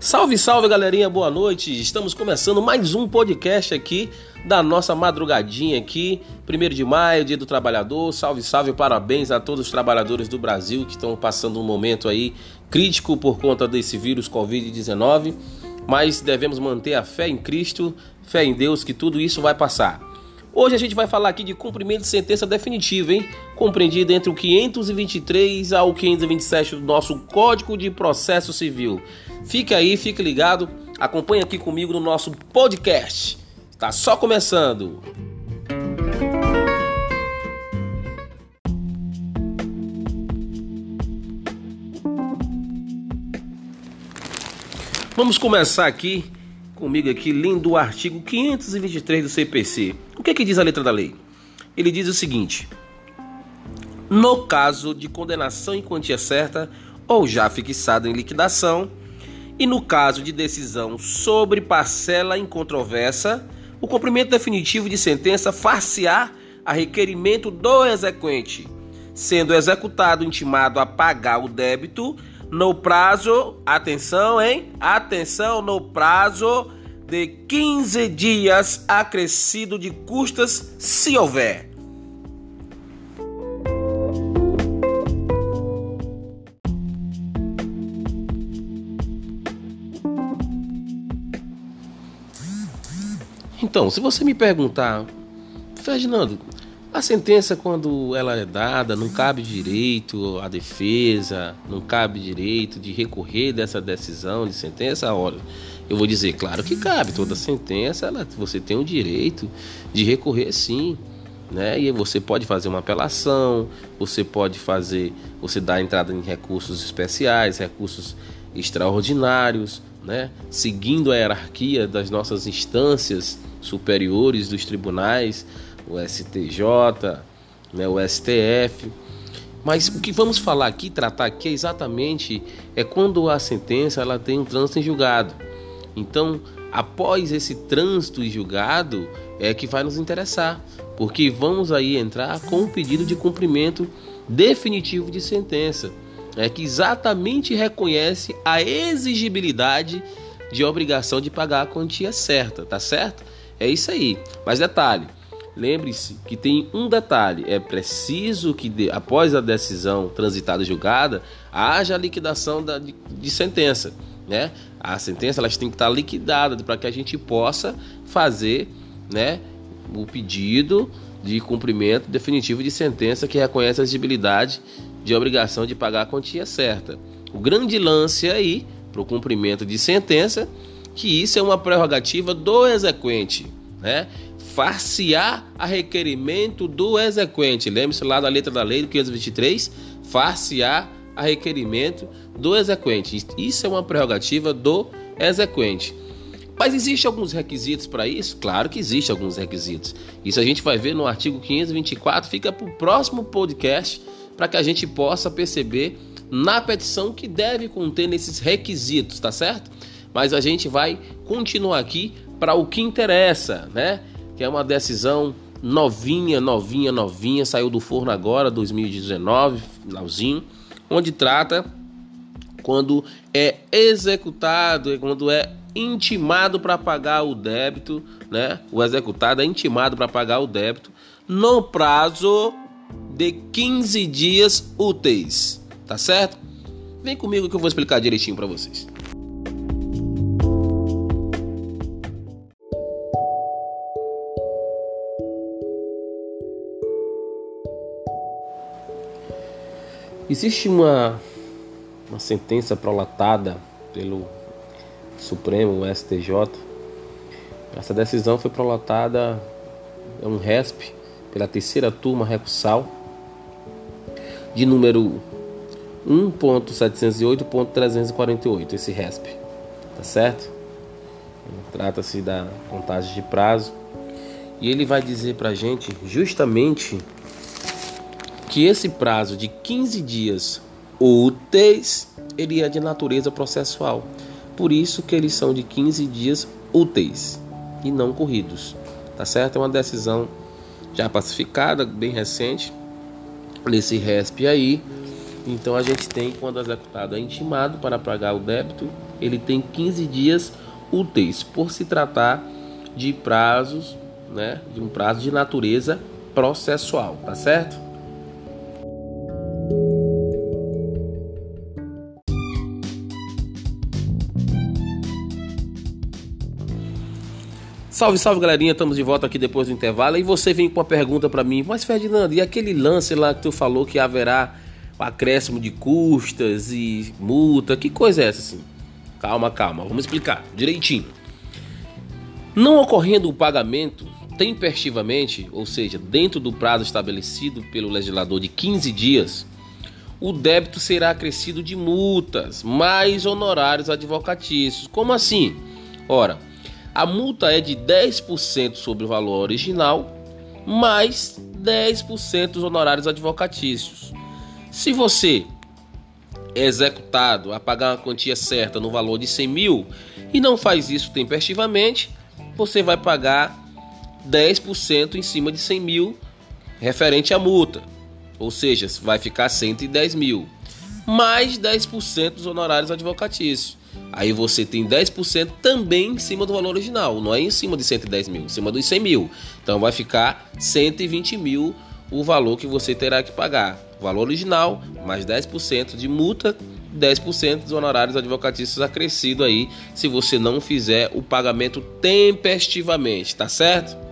Salve, salve galerinha, boa noite. Estamos começando mais um podcast aqui da nossa madrugadinha aqui, 1 de maio, Dia do Trabalhador. Salve, salve, parabéns a todos os trabalhadores do Brasil que estão passando um momento aí crítico por conta desse vírus Covid-19, mas devemos manter a fé em Cristo, fé em Deus que tudo isso vai passar. Hoje a gente vai falar aqui de cumprimento de sentença definitiva, hein? Compreendida entre o 523 ao 527 do nosso Código de Processo Civil. Fique aí, fique ligado, acompanhe aqui comigo no nosso podcast. Tá só começando. Vamos começar aqui comigo aqui lendo o artigo 523 do CPC. O que, é que diz a letra da lei? Ele diz o seguinte: No caso de condenação em quantia certa ou já fixada em liquidação, e no caso de decisão sobre parcela incontroversa, o cumprimento definitivo de sentença far-se-á a requerimento do exequente, sendo executado intimado a pagar o débito no prazo, atenção, hein? Atenção, no prazo de 15 dias acrescido de custas, se houver. Então, se você me perguntar, Ferdinando, a sentença, quando ela é dada, não cabe direito à defesa, não cabe direito de recorrer dessa decisão de sentença. Olha, eu vou dizer, claro que cabe. Toda sentença, ela, você tem o direito de recorrer, sim. Né? E você pode fazer uma apelação, você pode fazer, você dá entrada em recursos especiais, recursos extraordinários, né? Seguindo a hierarquia das nossas instâncias superiores dos tribunais o STJ, né, o STF. Mas o que vamos falar aqui, tratar aqui é exatamente é quando a sentença ela tem um trânsito em julgado. Então, após esse trânsito em julgado é que vai nos interessar, porque vamos aí entrar com um pedido de cumprimento definitivo de sentença, é que exatamente reconhece a exigibilidade de obrigação de pagar a quantia certa, tá certo? É isso aí. Mas detalhe, Lembre-se que tem um detalhe: é preciso que, de, após a decisão transitada e julgada, haja a liquidação da, de, de sentença. Né? A sentença elas tem que estar liquidada para que a gente possa fazer né, o pedido de cumprimento definitivo de sentença que reconhece a exigibilidade de obrigação de pagar a quantia certa. O grande lance aí para o cumprimento de sentença que isso é uma prerrogativa do exequente, né? far-se-á a requerimento do exequente. Lembre-se lá da letra da lei do 523, far-se-á a requerimento do exequente. Isso é uma prerrogativa do exequente. Mas existem alguns requisitos para isso? Claro que existem alguns requisitos. Isso a gente vai ver no artigo 524, fica para o próximo podcast para que a gente possa perceber na petição que deve conter nesses requisitos, tá certo? Mas a gente vai continuar aqui para o que interessa, né? que é uma decisão novinha, novinha, novinha, saiu do forno agora, 2019, finalzinho, onde trata quando é executado, quando é intimado para pagar o débito, né? O executado é intimado para pagar o débito no prazo de 15 dias úteis, tá certo? Vem comigo que eu vou explicar direitinho para vocês. Existe uma, uma sentença prolatada pelo Supremo, STJ. Essa decisão foi prolatada, é um RESP, pela terceira turma recursal, de número 1.708.348, esse RESP, tá certo? Trata-se da contagem de prazo. E ele vai dizer pra gente justamente que esse prazo de 15 dias úteis ele é de natureza processual. Por isso que eles são de 15 dias úteis e não corridos. Tá certo? É uma decisão já pacificada, bem recente, nesse RESP aí. Então a gente tem, quando executado é intimado para pagar o débito, ele tem 15 dias úteis, por se tratar de prazos, né, de um prazo de natureza processual, tá certo? Salve, salve galerinha, estamos de volta aqui depois do intervalo. E você vem com uma pergunta para mim, mas Ferdinando, e aquele lance lá que tu falou que haverá acréscimo de custas e multa? Que coisa é essa assim? Calma, calma, vamos explicar direitinho. Não ocorrendo o pagamento tempestivamente, ou seja, dentro do prazo estabelecido pelo legislador de 15 dias, o débito será acrescido de multas, mais honorários advocatícios. Como assim? Ora, a multa é de 10% sobre o valor original, mais 10% dos honorários advocatícios. Se você é executado a pagar uma quantia certa no valor de 100 mil e não faz isso tempestivamente, você vai pagar 10% em cima de 100 mil referente à multa. Ou seja, vai ficar 110 mil. Mais 10% dos honorários advocatícios. Aí você tem 10% também em cima do valor original, não é em cima de 110 mil, em cima dos 100 mil. Então vai ficar 120 mil o valor que você terá que pagar. Valor original, mais 10% de multa, 10% dos honorários advocatícios acrescido aí, se você não fizer o pagamento tempestivamente, tá certo?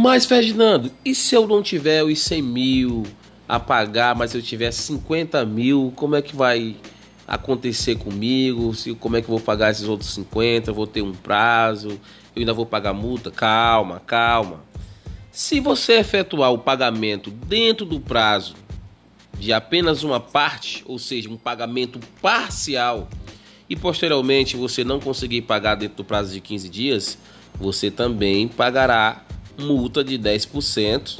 Mas, Ferdinando, e se eu não tiver os 100 mil a pagar, mas eu tiver 50 mil, como é que vai acontecer comigo? Se, como é que eu vou pagar esses outros 50? vou ter um prazo? Eu ainda vou pagar multa? Calma, calma. Se você efetuar o pagamento dentro do prazo de apenas uma parte, ou seja, um pagamento parcial, e posteriormente você não conseguir pagar dentro do prazo de 15 dias, você também pagará multa de 10%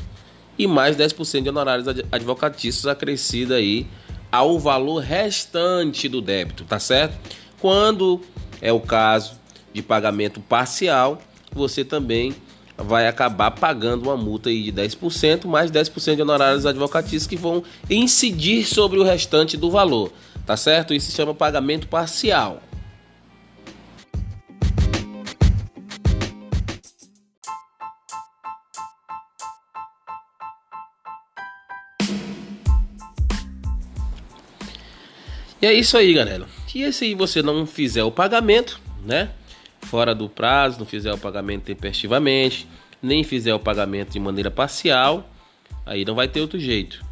e mais 10% de honorários advocatícios acrescida aí ao valor restante do débito, tá certo? Quando é o caso de pagamento parcial, você também vai acabar pagando uma multa aí de 10%, mais 10% de honorários advocatícios que vão incidir sobre o restante do valor, tá certo? Isso se chama pagamento parcial. E é isso aí, galera. E se você não fizer o pagamento, né? Fora do prazo, não fizer o pagamento tempestivamente, nem fizer o pagamento de maneira parcial, aí não vai ter outro jeito,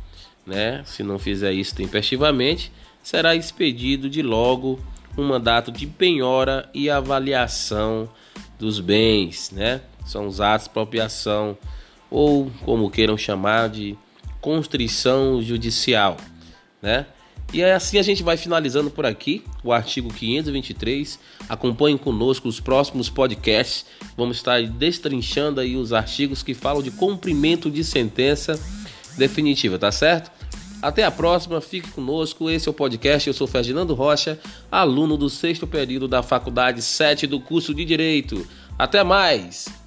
né? Se não fizer isso tempestivamente, será expedido de logo um mandato de penhora e avaliação dos bens, né? São os atos de apropriação ou como queiram chamar de constrição judicial, né? E é assim a gente vai finalizando por aqui o artigo 523. Acompanhem conosco os próximos podcasts. Vamos estar destrinchando aí os artigos que falam de cumprimento de sentença definitiva, tá certo? Até a próxima, fique conosco. Esse é o podcast. Eu sou Ferdinando Rocha, aluno do sexto período da Faculdade 7 do curso de Direito. Até mais!